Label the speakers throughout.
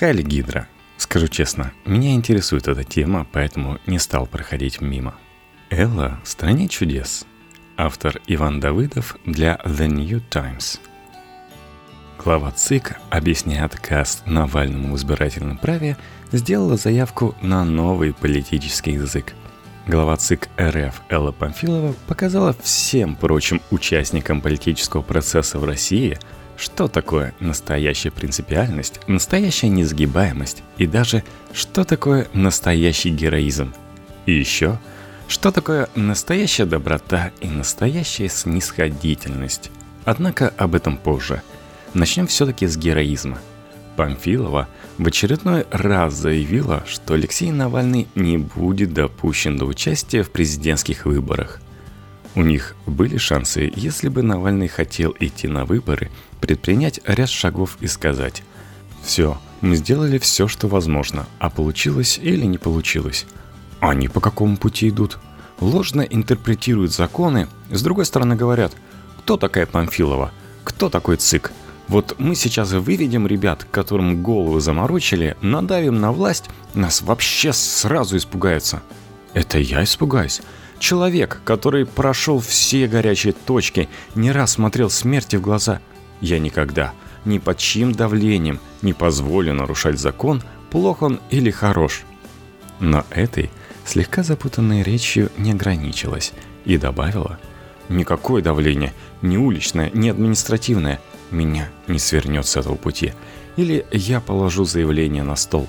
Speaker 1: Хайли Гидра. Скажу честно, меня интересует эта тема, поэтому не стал проходить мимо. Элла «Стране чудес». Автор Иван Давыдов для The New Times. Глава ЦИК, объясняя отказ Навальному в избирательном праве, сделала заявку на новый политический язык. Глава ЦИК РФ Элла Памфилова показала всем прочим участникам политического процесса в России – что такое настоящая принципиальность, настоящая несгибаемость и даже что такое настоящий героизм. И еще, что такое настоящая доброта и настоящая снисходительность. Однако об этом позже. Начнем все-таки с героизма. Памфилова в очередной раз заявила, что Алексей Навальный не будет допущен до участия в президентских выборах – у них были шансы, если бы Навальный хотел идти на выборы, предпринять ряд шагов и сказать «Все, мы сделали все, что возможно, а получилось или не получилось». Они по какому пути идут? Ложно интерпретируют законы, с другой стороны говорят «Кто такая Памфилова? Кто такой ЦИК?» Вот мы сейчас выведем ребят, которым головы заморочили, надавим на власть, нас вообще сразу испугаются. Это я испугаюсь. Человек, который прошел все горячие точки, не раз смотрел смерти в глаза. Я никогда, ни под чьим давлением, не позволю нарушать закон, плох он или хорош. Но этой, слегка запутанной речью не ограничилась и добавила «Никакое давление, ни уличное, ни административное, меня не свернет с этого пути. Или я положу заявление на стол».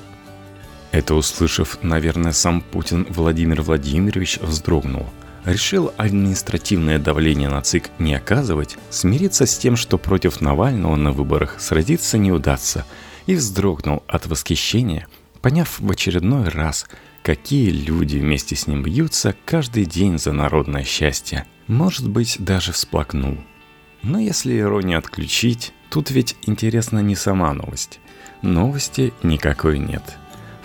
Speaker 1: Это услышав, наверное, сам Путин Владимир Владимирович вздрогнул. Решил административное давление на ЦИК не оказывать, смириться с тем, что против Навального на выборах сразиться не удастся, и вздрогнул от восхищения, поняв в очередной раз, какие люди вместе с ним бьются каждый день за народное счастье. Может быть, даже всплакнул. Но если иронию отключить, тут ведь интересна не сама новость. Новости никакой нет –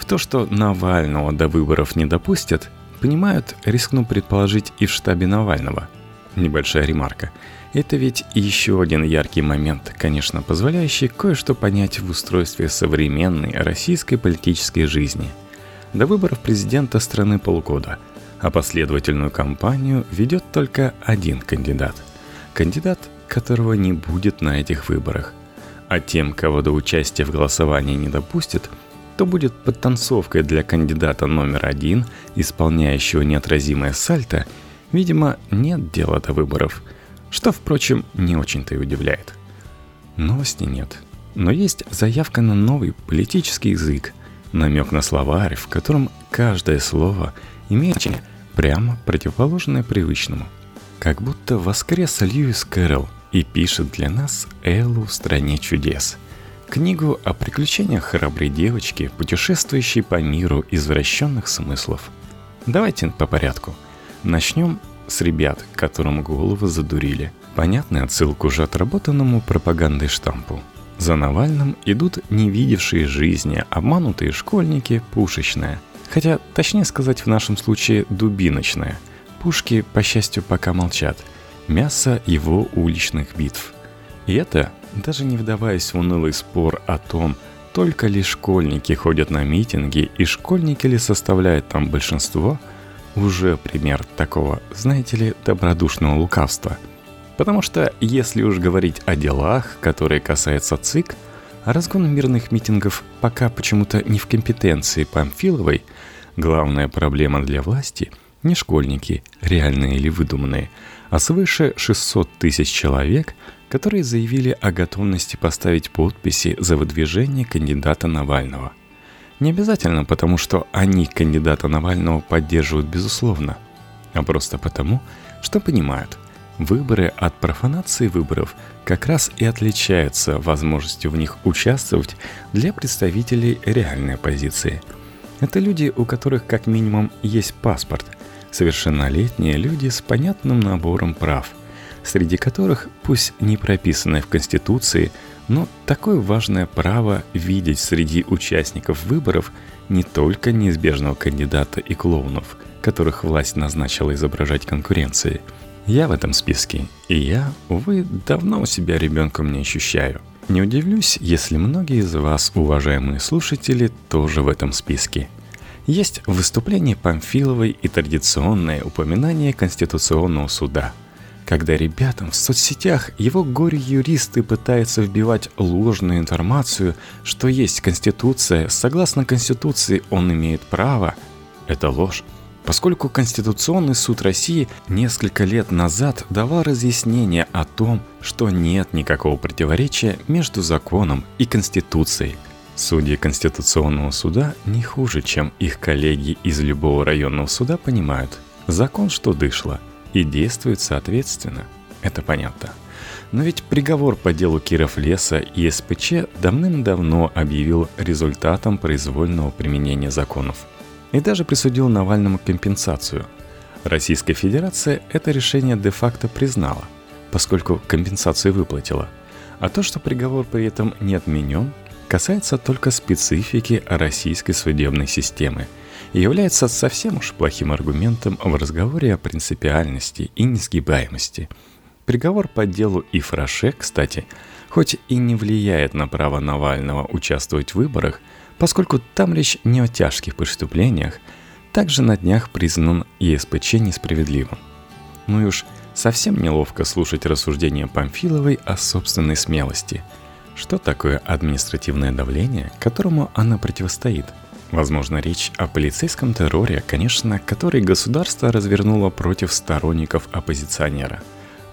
Speaker 1: то, что Навального до выборов не допустят, понимают, рискну предположить, и в штабе Навального. Небольшая ремарка. Это ведь еще один яркий момент, конечно, позволяющий кое-что понять в устройстве современной российской политической жизни. До выборов президента страны полгода, а последовательную кампанию ведет только один кандидат. Кандидат, которого не будет на этих выборах. А тем, кого до участия в голосовании не допустят – то будет подтанцовкой для кандидата номер один, исполняющего неотразимое сальто, видимо, нет дела до выборов, что, впрочем, не очень-то и удивляет. Новости нет, но есть заявка на новый политический язык, намек на словарь, в котором каждое слово имеет значение прямо противоположное привычному. Как будто воскрес Льюис Кэрролл и пишет для нас Эллу в «Стране чудес», Книгу о приключениях храброй девочки, путешествующей по миру извращенных смыслов. Давайте по порядку. Начнем с ребят, которым головы задурили. Понятный отсыл к уже отработанному пропагандой штампу. За Навальным идут не видевшие жизни, обманутые школьники, пушечная. Хотя, точнее сказать, в нашем случае дубиночная. Пушки, по счастью, пока молчат. Мясо его уличных битв. И это даже не вдаваясь в унылый спор о том, только ли школьники ходят на митинги и школьники ли составляют там большинство, уже пример такого, знаете ли, добродушного лукавства. Потому что если уж говорить о делах, которые касаются ЦИК, разгон мирных митингов пока почему-то не в компетенции Памфиловой, главная проблема для власти – не школьники, реальные или выдуманные, а свыше 600 тысяч человек – которые заявили о готовности поставить подписи за выдвижение кандидата Навального. Не обязательно потому, что они кандидата Навального поддерживают безусловно, а просто потому, что понимают, выборы от профанации выборов как раз и отличаются возможностью в них участвовать для представителей реальной оппозиции. Это люди, у которых как минимум есть паспорт, совершеннолетние люди с понятным набором прав – среди которых, пусть не прописанное в Конституции, но такое важное право видеть среди участников выборов не только неизбежного кандидата и клоунов, которых власть назначила изображать конкуренции. Я в этом списке, и я, увы, давно у себя ребенком не ощущаю. Не удивлюсь, если многие из вас, уважаемые слушатели, тоже в этом списке. Есть выступление Памфиловой и традиционное упоминание Конституционного суда – когда ребятам в соцсетях его горе-юристы пытаются вбивать ложную информацию, что есть Конституция, согласно Конституции он имеет право, это ложь. Поскольку Конституционный суд России несколько лет назад давал разъяснение о том, что нет никакого противоречия между законом и Конституцией. Судьи Конституционного суда не хуже, чем их коллеги из любого районного суда понимают. Закон что дышло – и действует соответственно. Это понятно. Но ведь приговор по делу Киров Леса и СПЧ давным-давно объявил результатом произвольного применения законов. И даже присудил Навальному компенсацию. Российская Федерация это решение де-факто признала, поскольку компенсацию выплатила. А то, что приговор при этом не отменен, касается только специфики российской судебной системы – является совсем уж плохим аргументом в разговоре о принципиальности и несгибаемости. Приговор по делу Ифраше, кстати, хоть и не влияет на право Навального участвовать в выборах, поскольку там речь не о тяжких преступлениях, также на днях признан ЕСПЧ несправедливым. Ну и уж совсем неловко слушать рассуждения Памфиловой о собственной смелости. Что такое административное давление, которому она противостоит – Возможно, речь о полицейском терроре, конечно, который государство развернуло против сторонников оппозиционера.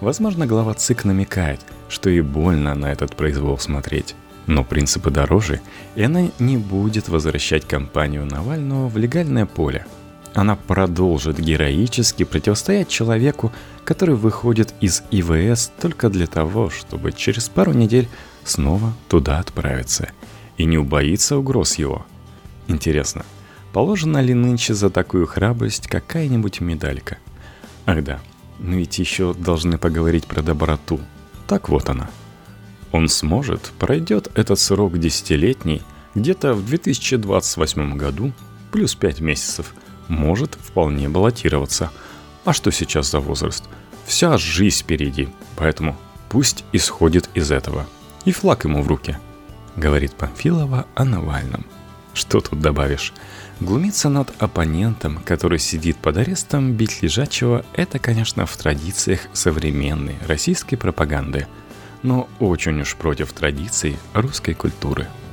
Speaker 1: Возможно, глава ЦИК намекает, что и больно на этот произвол смотреть. Но принципы дороже, и она не будет возвращать кампанию Навального в легальное поле. Она продолжит героически противостоять человеку, который выходит из ИВС только для того, чтобы через пару недель снова туда отправиться. И не убоится угроз его – Интересно, положена ли нынче за такую храбрость какая-нибудь медалька? Ах да, мы ведь еще должны поговорить про доброту. Так вот она. Он сможет, пройдет этот срок десятилетний, где-то в 2028 году, плюс 5 месяцев, может вполне баллотироваться. А что сейчас за возраст? Вся жизнь впереди, поэтому пусть исходит из этого. И флаг ему в руки, говорит Памфилова о Навальном. Что тут добавишь? Глумиться над оппонентом, который сидит под арестом, бить лежачего – это, конечно, в традициях современной российской пропаганды, но очень уж против традиций русской культуры –